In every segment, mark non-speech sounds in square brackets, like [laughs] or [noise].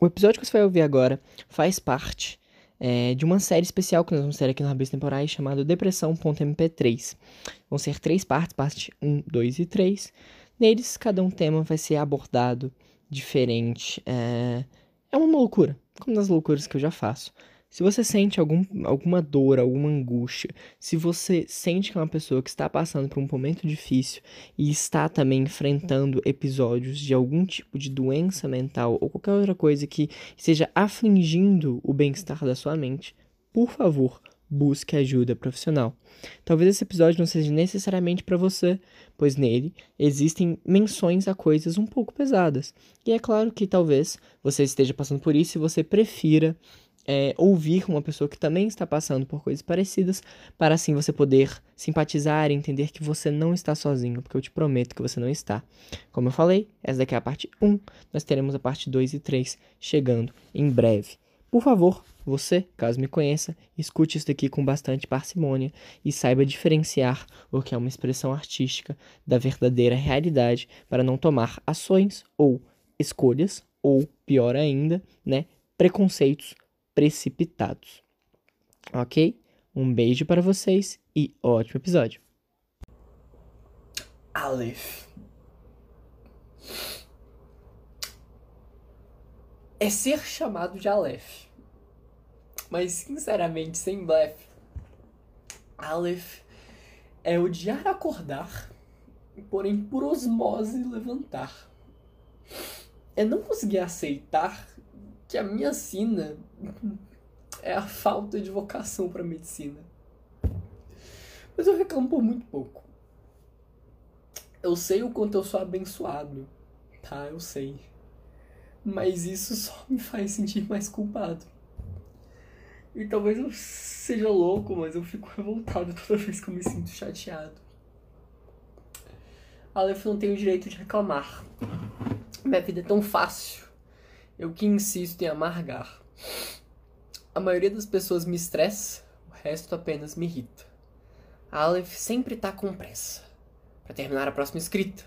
O episódio que você vai ouvir agora faz parte é, de uma série especial que nós vamos ter aqui no Rabis Temporais chamada Depressão.mp3. Vão ser três partes, parte 1, 2 e 3. Neles, cada um tema vai ser abordado diferente. É, é uma loucura, como nas loucuras que eu já faço. Se você sente algum, alguma dor, alguma angústia, se você sente que é uma pessoa que está passando por um momento difícil e está também enfrentando episódios de algum tipo de doença mental ou qualquer outra coisa que esteja afligindo o bem-estar da sua mente, por favor, busque ajuda profissional. Talvez esse episódio não seja necessariamente para você, pois nele existem menções a coisas um pouco pesadas. E é claro que talvez você esteja passando por isso e você prefira é, ouvir uma pessoa que também está passando por coisas parecidas, para assim você poder simpatizar e entender que você não está sozinho, porque eu te prometo que você não está. Como eu falei, essa daqui é a parte 1, nós teremos a parte 2 e 3 chegando em breve. Por favor, você, caso me conheça, escute isso daqui com bastante parcimônia e saiba diferenciar o que é uma expressão artística da verdadeira realidade para não tomar ações ou escolhas, ou pior ainda, né, preconceitos precipitados. Ok? Um beijo para vocês e ótimo episódio. Aleph. É ser chamado de Aleph. Mas, sinceramente, sem blefe, Aleph é odiar acordar, porém por osmose levantar. É não conseguir aceitar que a minha sina é a falta de vocação para medicina. Mas eu reclamo por muito pouco. Eu sei o quanto eu sou abençoado, tá? Eu sei. Mas isso só me faz sentir mais culpado. E talvez eu seja louco, mas eu fico revoltado toda vez que eu me sinto chateado. Aleph não tem o direito de reclamar. Minha vida é tão fácil eu que insisto em amargar. A maioria das pessoas me estressa, o resto apenas me irrita. A Aleph sempre tá com pressa para terminar a próxima escrita.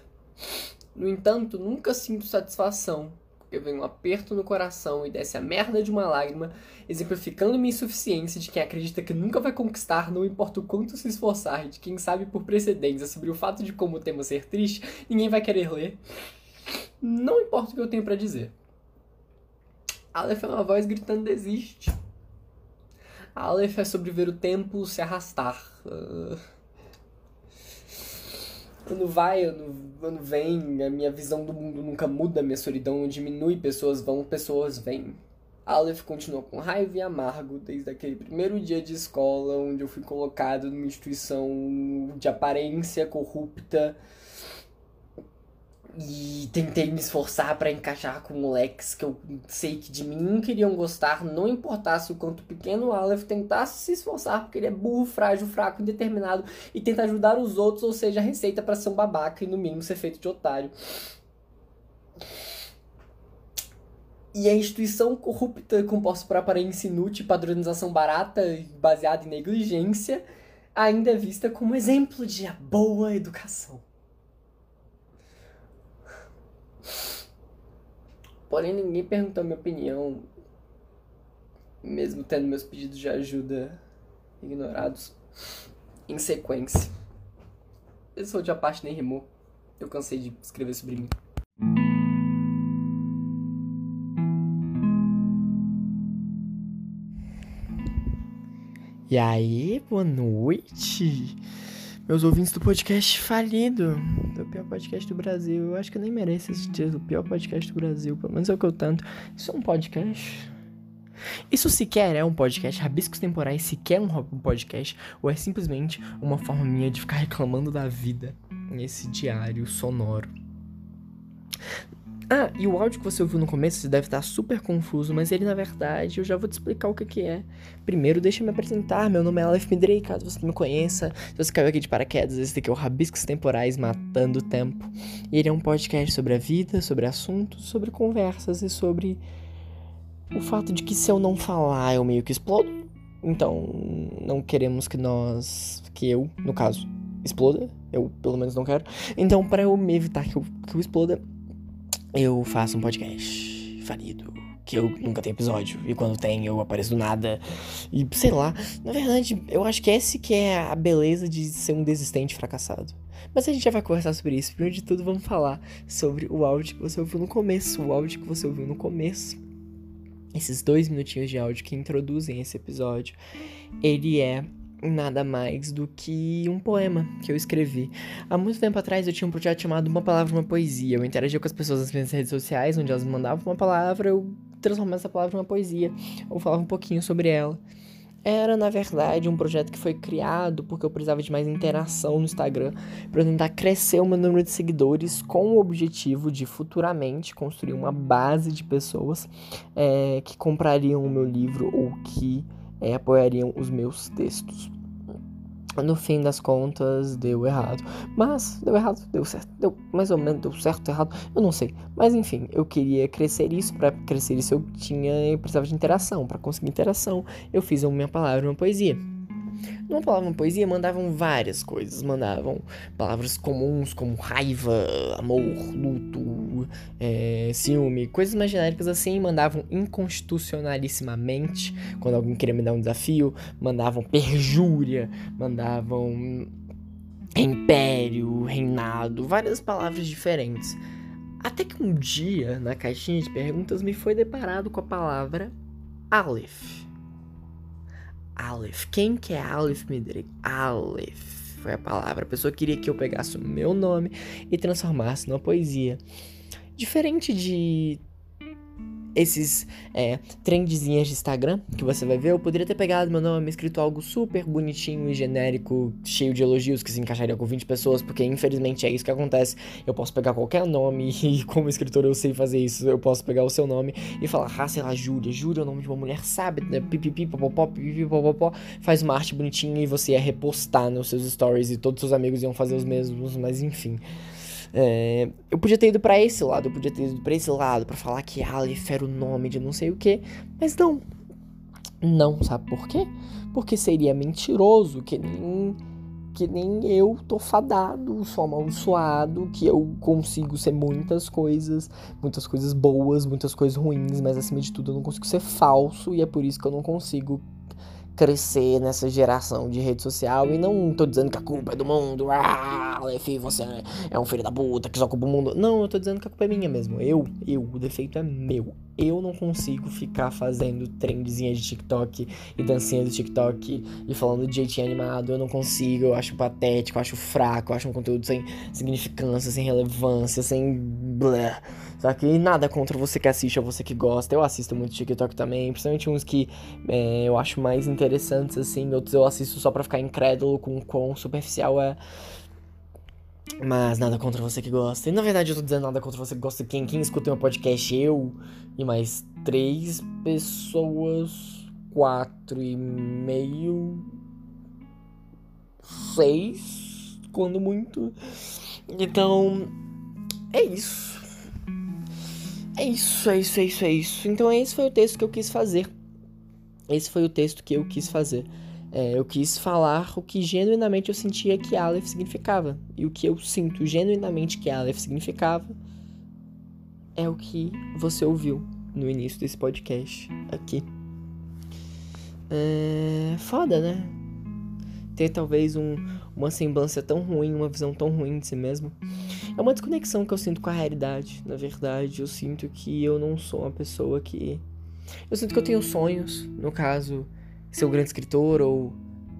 No entanto, nunca sinto satisfação, porque vem um aperto no coração e desce a merda de uma lágrima, exemplificando minha insuficiência de quem acredita que nunca vai conquistar, não importa o quanto se esforçar, de quem sabe por precedência sobre o fato de como o tema ser triste, ninguém vai querer ler. Não importa o que eu tenho para dizer. Aleph é uma voz gritando desiste. Aleph é sobre ver o tempo se arrastar. Uh... Quando vai, quando vem, a minha visão do mundo nunca muda, minha solidão diminui, pessoas vão, pessoas vêm. Aleph continua com raiva e amargo desde aquele primeiro dia de escola onde eu fui colocado numa instituição de aparência corrupta e tentei me esforçar para encaixar com moleques que eu sei que de mim queriam gostar, não importasse o quanto pequeno o Aleph tentasse se esforçar, porque ele é burro, frágil, fraco, indeterminado e tenta ajudar os outros, ou seja, a receita para ser um babaca e no mínimo ser feito de otário. E a instituição corrupta, composta por aparência inútil padronização barata baseada em negligência, ainda é vista como exemplo de boa educação. Porém, ninguém perguntou a minha opinião, mesmo tendo meus pedidos de ajuda ignorados em sequência. Esse última parte nem rimou. Eu cansei de escrever sobre mim. E aí, boa noite meus ouvintes do podcast falido, do pior podcast do Brasil. Eu acho que eu nem mereço esse título, pior podcast do Brasil, pelo menos é o que eu tanto. Isso é um podcast? Isso sequer é um podcast, Rabiscos Temporais sequer é um podcast, ou é simplesmente uma forma minha de ficar reclamando da vida nesse diário sonoro. Ah, e o áudio que você ouviu no começo você deve estar super confuso, mas ele na verdade eu já vou te explicar o que, que é. Primeiro, deixa eu me apresentar. Meu nome é Aleph Midrei, caso você me conheça. Se você caiu aqui de paraquedas, esse daqui é o Rabiscos Temporais Matando o Tempo. E ele é um podcast sobre a vida, sobre assuntos, sobre conversas e sobre o fato de que se eu não falar eu meio que explodo. Então, não queremos que nós, que eu, no caso, exploda. Eu pelo menos não quero. Então, para eu me evitar que eu, que eu exploda eu faço um podcast. falido. Que eu nunca tenho episódio. E quando tem, eu apareço do nada. E sei lá. Na verdade, eu acho que esse que é a beleza de ser um desistente fracassado. Mas a gente já vai conversar sobre isso. Primeiro de tudo, vamos falar sobre o áudio que você ouviu no começo. O áudio que você ouviu no começo. Esses dois minutinhos de áudio que introduzem esse episódio. Ele é nada mais do que um poema que eu escrevi. Há muito tempo atrás eu tinha um projeto chamado Uma Palavra, Uma Poesia. Eu interagia com as pessoas nas minhas redes sociais, onde elas me mandavam uma palavra, eu transformava essa palavra em uma poesia, ou falava um pouquinho sobre ela. Era, na verdade, um projeto que foi criado porque eu precisava de mais interação no Instagram para tentar crescer o meu número de seguidores com o objetivo de futuramente construir uma base de pessoas é, que comprariam o meu livro ou que é, apoiariam os meus textos. No fim das contas, deu errado. Mas, deu errado, deu certo. Deu mais ou menos, deu certo, errado. Eu não sei. Mas enfim, eu queria crescer isso. Para crescer isso, eu tinha. Eu precisava de interação. Para conseguir interação, eu fiz a minha palavra, uma poesia. Numa palavra poesia mandavam várias coisas. Mandavam palavras comuns como raiva, amor, luto, é, ciúme, coisas mais genéricas assim. Mandavam inconstitucionalissimamente, quando alguém queria me dar um desafio. Mandavam perjúria, mandavam império, reinado, várias palavras diferentes. Até que um dia, na caixinha de perguntas, me foi deparado com a palavra Aleph. Aleph. Quem que é Aleph Midrig? Aleph foi a palavra. A pessoa queria que eu pegasse o meu nome e transformasse numa poesia. Diferente de esses é, trendzinhas de Instagram que você vai ver, eu poderia ter pegado meu nome, escrito algo super bonitinho e genérico, cheio de elogios que se encaixaria com 20 pessoas, porque infelizmente é isso que acontece. Eu posso pegar qualquer nome [laughs] e, como escritor, eu sei fazer isso. Eu posso pegar o seu nome e falar, ah, sei lá, Júlia. Júlia é o nome de uma mulher? Né? Pipipi, popopó, pipipi, popopó. Faz uma arte bonitinha e você ia repostar nos seus stories e todos os seus amigos iam fazer os mesmos, mas enfim. É, eu podia ter ido para esse lado, eu podia ter ido para esse lado para falar que Aleph era o nome de não sei o que, mas não. Não, sabe por quê? Porque seria mentiroso, que nem que nem eu tô fadado, sou amaldiçoado, que eu consigo ser muitas coisas, muitas coisas boas, muitas coisas ruins, mas acima de tudo eu não consigo ser falso e é por isso que eu não consigo crescer nessa geração de rede social e não tô dizendo que a culpa é do mundo, ah, Lefi, você é um filho da puta que só culpa o mundo. Não, eu tô dizendo que a culpa é minha mesmo. Eu, eu, o defeito é meu. Eu não consigo ficar fazendo trendzinha de TikTok e dancinha do TikTok e falando de jeitinho animado. Eu não consigo, eu acho patético, eu acho fraco, eu acho um conteúdo sem significância, sem relevância, sem blé. Só que nada contra você que assiste ou você que gosta. Eu assisto muito TikTok também, principalmente uns que é, eu acho mais interessantes, assim. Outros eu assisto só pra ficar incrédulo com o quão superficial é. Mas nada contra você que gosta. E na verdade eu tô dizendo nada contra você que gosta. Quem, quem escuta meu podcast, eu e mais três pessoas. Quatro e meio. Seis. Quando muito. Então. É isso. É isso, é isso, é isso, é isso. Então esse foi o texto que eu quis fazer. Esse foi o texto que eu quis fazer. É, eu quis falar o que genuinamente eu sentia que Aleph significava. E o que eu sinto genuinamente que Aleph significava é o que você ouviu no início desse podcast aqui. É foda, né? Ter talvez um, uma semblância tão ruim, uma visão tão ruim de si mesmo. É uma desconexão que eu sinto com a realidade, na verdade. Eu sinto que eu não sou uma pessoa que. Eu sinto que eu tenho sonhos, no caso, ser um grande escritor ou,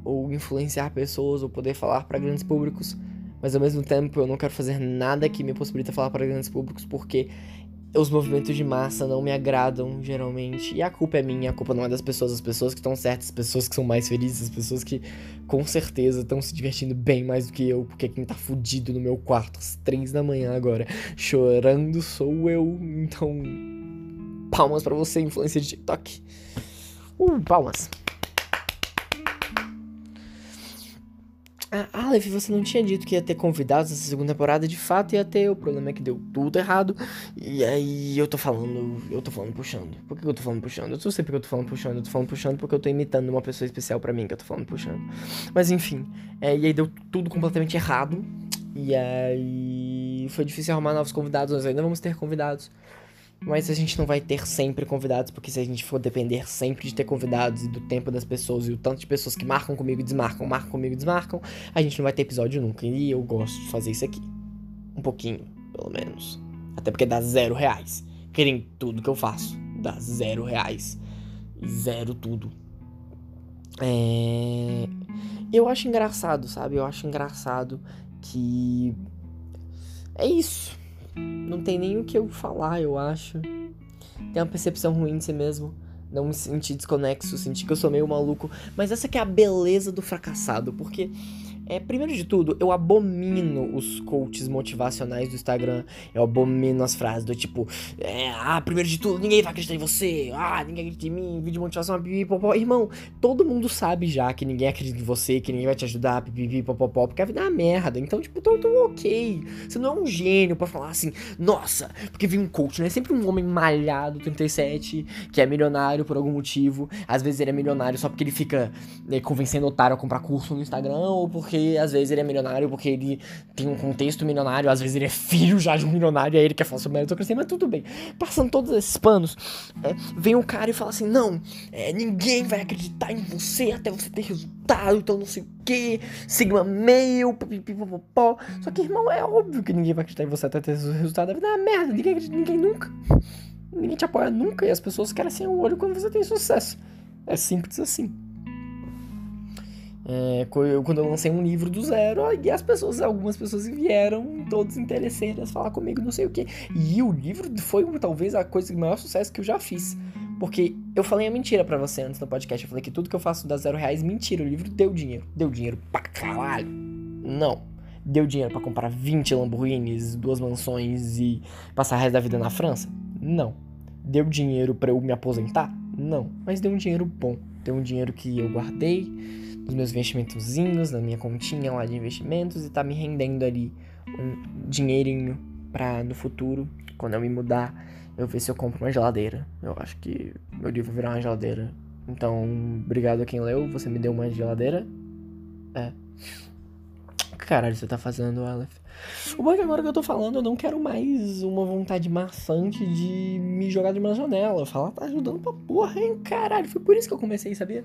ou influenciar pessoas ou poder falar para grandes públicos. Mas ao mesmo tempo eu não quero fazer nada que me possibilite falar para grandes públicos porque os movimentos de massa não me agradam, geralmente. E a culpa é minha, a culpa não é das pessoas, as pessoas que estão certas, as pessoas que são mais felizes, as pessoas que com certeza estão se divertindo bem mais do que eu, porque quem tá fudido no meu quarto às três da manhã agora, chorando, sou eu. Então, palmas para você, influência de TikTok. Uh, palmas. Ah, Aleph, você não tinha dito que ia ter convidados nessa segunda temporada, de fato ia ter, o problema é que deu tudo errado. E aí eu tô falando, eu tô falando puxando. Por que eu tô falando puxando? Eu não sei porque eu tô falando puxando, eu tô falando puxando porque eu tô imitando uma pessoa especial para mim que eu tô falando puxando. Mas enfim, é, e aí deu tudo completamente errado. E aí foi difícil arrumar novos convidados, nós ainda vamos ter convidados. Mas a gente não vai ter sempre convidados, porque se a gente for depender sempre de ter convidados e do tempo das pessoas e o tanto de pessoas que marcam comigo e desmarcam, marcam comigo e desmarcam, a gente não vai ter episódio nunca. E eu gosto de fazer isso aqui. Um pouquinho, pelo menos. Até porque dá zero reais. Querem tudo que eu faço. Dá zero reais. Zero tudo. É... Eu acho engraçado, sabe? Eu acho engraçado que. É isso. Não tem nem o que eu falar, eu acho. Tem uma percepção ruim de si mesmo. Não me sentir desconexo, sentir que eu sou meio maluco. Mas essa que é a beleza do fracassado, porque é, primeiro de tudo, eu abomino os coaches motivacionais do Instagram. Eu abomino as frases do tipo, é, ah, primeiro de tudo, ninguém vai acreditar em você. Ah, ninguém acredita em mim, vídeo de motivação, pipipopó. Irmão, todo mundo sabe já que ninguém acredita em você, que ninguém vai te ajudar, pipipopó, porque a vida é uma merda. Então, tipo, tô, tô ok. Você não é um gênio pra falar assim, nossa, porque vi um coach, né? Sempre um homem malhado, 37, que é milionário por algum motivo. Às vezes ele é milionário só porque ele fica né, convencendo otário a comprar curso no Instagram ou porque às vezes ele é milionário porque ele tem um contexto milionário, às vezes ele é filho já de um milionário e aí ele quer falar sobre meritocracia, mas tudo bem. Passando todos esses panos, é, vem um cara e fala assim: não, é, ninguém vai acreditar em você até você ter resultado, então não sei o que, Sigma Mail, pipipipopopó. Só que, irmão, é óbvio que ninguém vai acreditar em você até ter resultado. A vida é merda, ninguém acredita ninguém nunca. Ninguém te apoia nunca e as pessoas querem assim o olho quando você tem sucesso. É simples assim. É, quando eu lancei um livro do zero, e as pessoas, algumas pessoas vieram todos interesseiras falar comigo, não sei o que. E o livro foi talvez a coisa de maior sucesso que eu já fiz. Porque eu falei a mentira para você antes no podcast. Eu falei que tudo que eu faço dá zero reais, mentira. O livro deu dinheiro. Deu dinheiro pra caralho. Não. Deu dinheiro para comprar 20 Lamborghinis, duas mansões e passar o resto da vida na França? Não. Deu dinheiro para eu me aposentar? Não. Mas deu um dinheiro bom. Deu um dinheiro que eu guardei nos meus investimentozinhos, na minha continha lá de investimentos e tá me rendendo ali um dinheirinho pra no futuro, quando eu me mudar, eu ver se eu compro uma geladeira. Eu acho que meu livro virar uma geladeira. Então, obrigado a quem leu, você me deu uma geladeira. É. Que caralho você tá fazendo, Aleph? O bom é que agora que eu tô falando, eu não quero mais uma vontade maçante de me jogar de uma janela. Falar tá ajudando pra porra, hein, caralho. Foi por isso que eu comecei, sabia?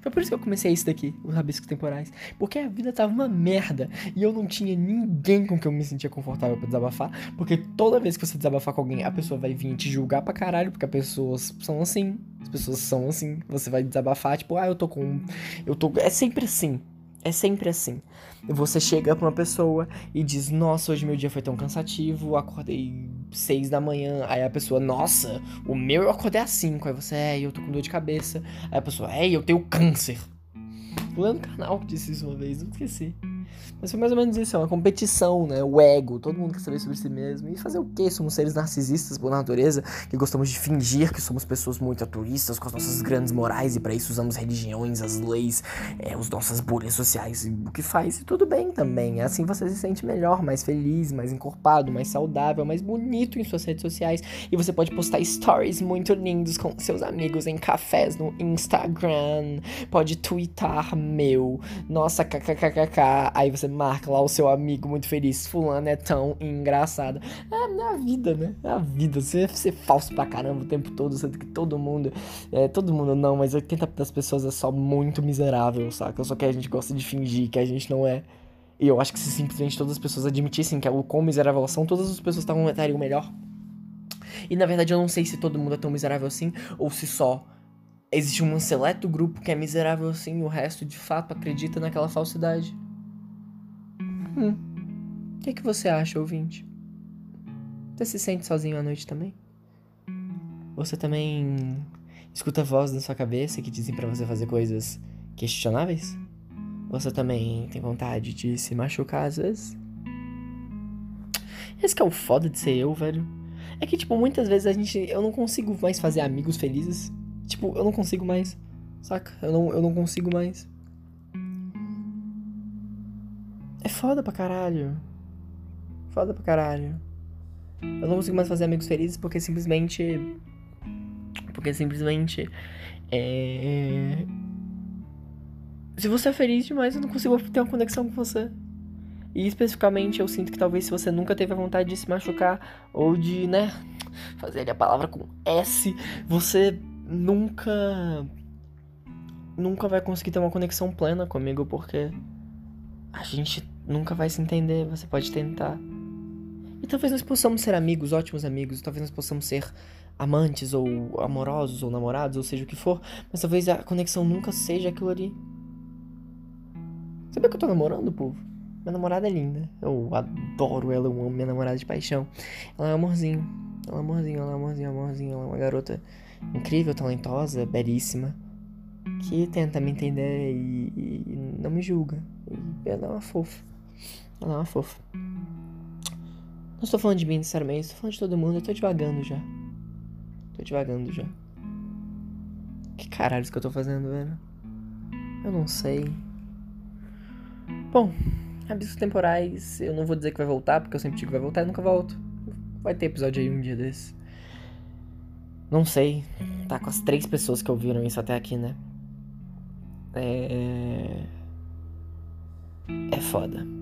Foi por isso que eu comecei isso daqui, os rabiscos temporais. Porque a vida tava uma merda. E eu não tinha ninguém com quem eu me sentia confortável para desabafar. Porque toda vez que você desabafar com alguém, a pessoa vai vir te julgar pra caralho. Porque as pessoas são assim. As pessoas são assim. Você vai desabafar, tipo, ah, eu tô com. Eu tô. É sempre assim. É sempre assim. Você chega pra uma pessoa e diz: Nossa, hoje meu dia foi tão cansativo, acordei seis da manhã. Aí a pessoa, nossa, o meu eu acordei às cinco. Aí você, é, eu tô com dor de cabeça. Aí a pessoa, é, eu tenho câncer. O Leandro Canal que disse isso uma vez, não esqueci. Mas foi mais ou menos isso, é uma competição, né? O ego, todo mundo quer saber sobre si mesmo. E fazer o quê? Somos seres narcisistas por natureza, que gostamos de fingir que somos pessoas muito altruístas, com as nossas grandes morais, e para isso usamos religiões, as leis, é, as nossas bolhas sociais, o que faz, e tudo bem também. Assim você se sente melhor, mais feliz, mais encorpado, mais saudável, mais bonito em suas redes sociais. E você pode postar stories muito lindos com seus amigos em cafés no Instagram. Pode twittar meu. Nossa, kkkk. Aí você marca lá o seu amigo muito feliz. Fulano é tão engraçado. É, é a vida, né? É a vida. Você ser falso pra caramba o tempo todo, sendo que todo mundo. É, todo mundo não, mas 80% das pessoas é só muito miserável, saca? Só que a gente gosta de fingir que a gente não é. E eu acho que se simplesmente todas as pessoas admitissem que é o quão miserável são, todas as pessoas estavam estariam melhor. E na verdade eu não sei se todo mundo é tão miserável assim, ou se só existe um seleto grupo que é miserável assim e o resto de fato acredita naquela falsidade. Hum. O que, que você acha, ouvinte? Você se sente sozinho à noite também? Você também escuta vozes na sua cabeça que dizem para você fazer coisas questionáveis? Você também tem vontade de se machucar às vezes? Esse que é o foda de ser eu, velho. É que, tipo, muitas vezes a gente. Eu não consigo mais fazer amigos felizes. Tipo, eu não consigo mais. Saca? Eu não, eu não consigo mais. Foda pra caralho. Foda pra caralho. Eu não consigo mais fazer amigos felizes porque simplesmente. Porque simplesmente. É. Se você é feliz demais, eu não consigo ter uma conexão com você. E especificamente eu sinto que talvez se você nunca teve a vontade de se machucar ou de, né, fazer ali a palavra com S, você nunca nunca vai conseguir ter uma conexão plena comigo porque a gente nunca vai se entender, você pode tentar. E talvez nós possamos ser amigos, ótimos amigos, talvez nós possamos ser amantes ou amorosos ou namorados, ou seja o que for, mas talvez a conexão nunca seja aquilo ali. Sabia que eu tô namorando, povo? Minha namorada é linda. Eu adoro ela, eu amo minha namorada de paixão. Ela é amorzinho. Ela é amorzinho, ela é amorzinho, amorzinho. Ela é uma garota incrível, talentosa, belíssima. Que tenta me entender e, e não me julga. E ela é uma fofa. Ela é uma fofa. Não estou falando de mim necessariamente, estou falando de todo mundo. Eu tô devagando já. Tô devagando já. Que caralho que eu tô fazendo, velho? Eu não sei. Bom, abismos temporais, eu não vou dizer que vai voltar, porque eu sempre digo que vai voltar e nunca volto. Vai ter episódio aí um dia desse. Não sei. Tá com as três pessoas que ouviram isso até aqui, né? É. É foda.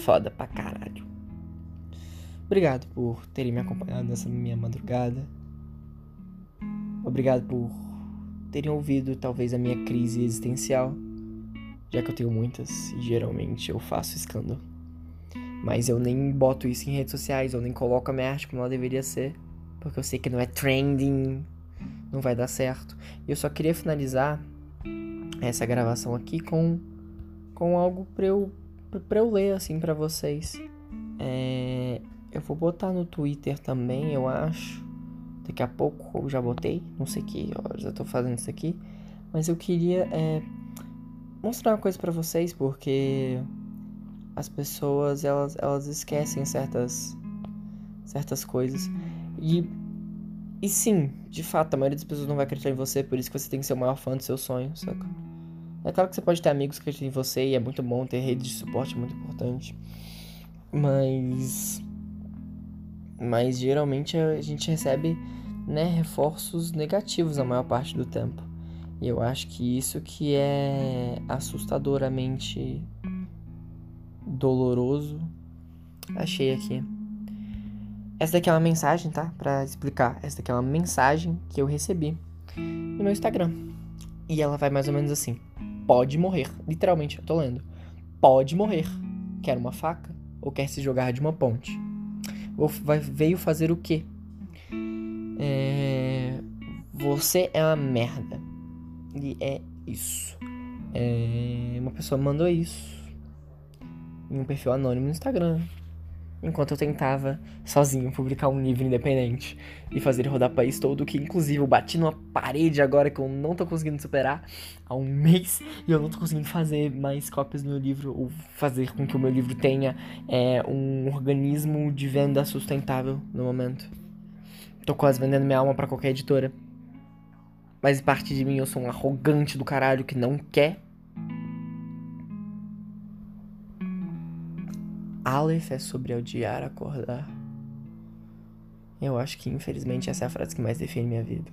Foda pra caralho. Obrigado por terem me acompanhado nessa minha madrugada. Obrigado por terem ouvido talvez a minha crise existencial, já que eu tenho muitas e geralmente eu faço escândalo. Mas eu nem boto isso em redes sociais, eu nem coloco a minha arte como ela deveria ser, porque eu sei que não é trending, não vai dar certo. E eu só queria finalizar essa gravação aqui com com algo para eu para eu ler assim para vocês. É, eu vou botar no Twitter também, eu acho. Daqui a pouco eu já botei, não sei que horas eu tô fazendo isso aqui, mas eu queria é, mostrar uma coisa para vocês porque as pessoas elas, elas esquecem certas certas coisas e e sim, de fato, a maioria das pessoas não vai acreditar em você, por isso que você tem que ser o maior fã do seu sonho, saca? É claro que você pode ter amigos que acreditam em você e é muito bom ter rede de suporte, é muito importante. Mas. Mas geralmente a gente recebe né, reforços negativos a maior parte do tempo. E eu acho que isso que é assustadoramente doloroso. Achei aqui. Essa daqui é uma mensagem, tá? Pra explicar. Essa daqui é uma mensagem que eu recebi no meu Instagram. E ela vai mais ou menos assim: Pode morrer. Literalmente, eu tô lendo. Pode morrer. Quer uma faca? Ou quer se jogar de uma ponte? Ou vai, veio fazer o quê? É... Você é uma merda. E é isso. É... Uma pessoa mandou isso em um perfil anônimo no Instagram enquanto eu tentava sozinho publicar um livro independente e fazer rodar o país todo, que inclusive eu bati numa parede agora que eu não tô conseguindo superar há um mês e eu não tô conseguindo fazer mais cópias do meu livro ou fazer com que o meu livro tenha é, um organismo de venda sustentável no momento. Tô quase vendendo minha alma para qualquer editora. Mas parte de mim eu sou um arrogante do caralho que não quer Aleph é sobre odiar acordar. Eu acho que, infelizmente, essa é a frase que mais define minha vida.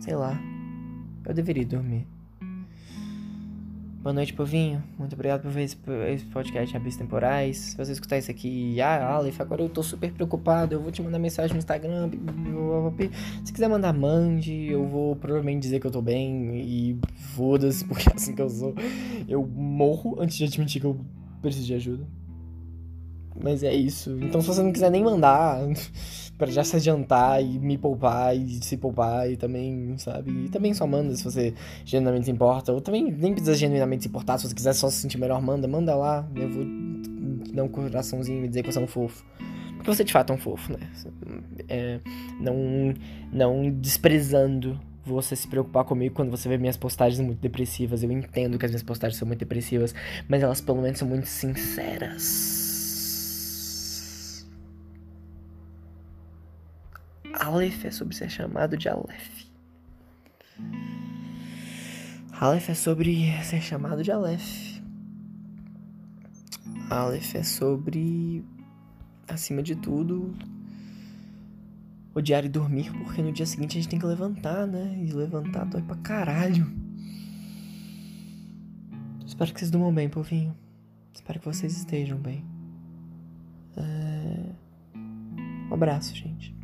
Sei lá. Eu deveria dormir. Boa noite, povinho. Muito obrigado por ver esse, podcast Abis Temporais. Se você escutar isso aqui, ah, Aleph, agora eu tô super preocupado. Eu vou te mandar mensagem no Instagram. Se quiser mandar, mande. Eu vou provavelmente dizer que eu tô bem. E foda-se, [laughs] porque é assim que eu sou. Eu morro antes de admitir que eu preciso de ajuda. Mas é isso. Então, se você não quiser nem mandar [laughs] para já se adiantar e me poupar e se poupar e também, sabe? E também só manda se você genuinamente se importa. Ou também nem precisa genuinamente se importar. Se você quiser só se sentir melhor, manda. Manda lá. Eu vou dar um coraçãozinho e dizer que você é um fofo. Porque você de fato é um fofo, né? É, não, não desprezando você se preocupar comigo quando você vê minhas postagens muito depressivas. Eu entendo que as minhas postagens são muito depressivas, mas elas pelo menos são muito sinceras. Aleph é sobre ser chamado de Aleph. Aleph é sobre ser chamado de Aleph. Aleph é sobre, acima de tudo, odiar e dormir, porque no dia seguinte a gente tem que levantar, né? E levantar dói pra caralho. Espero que vocês durmam bem, povinho. Espero que vocês estejam bem. É... Um abraço, gente.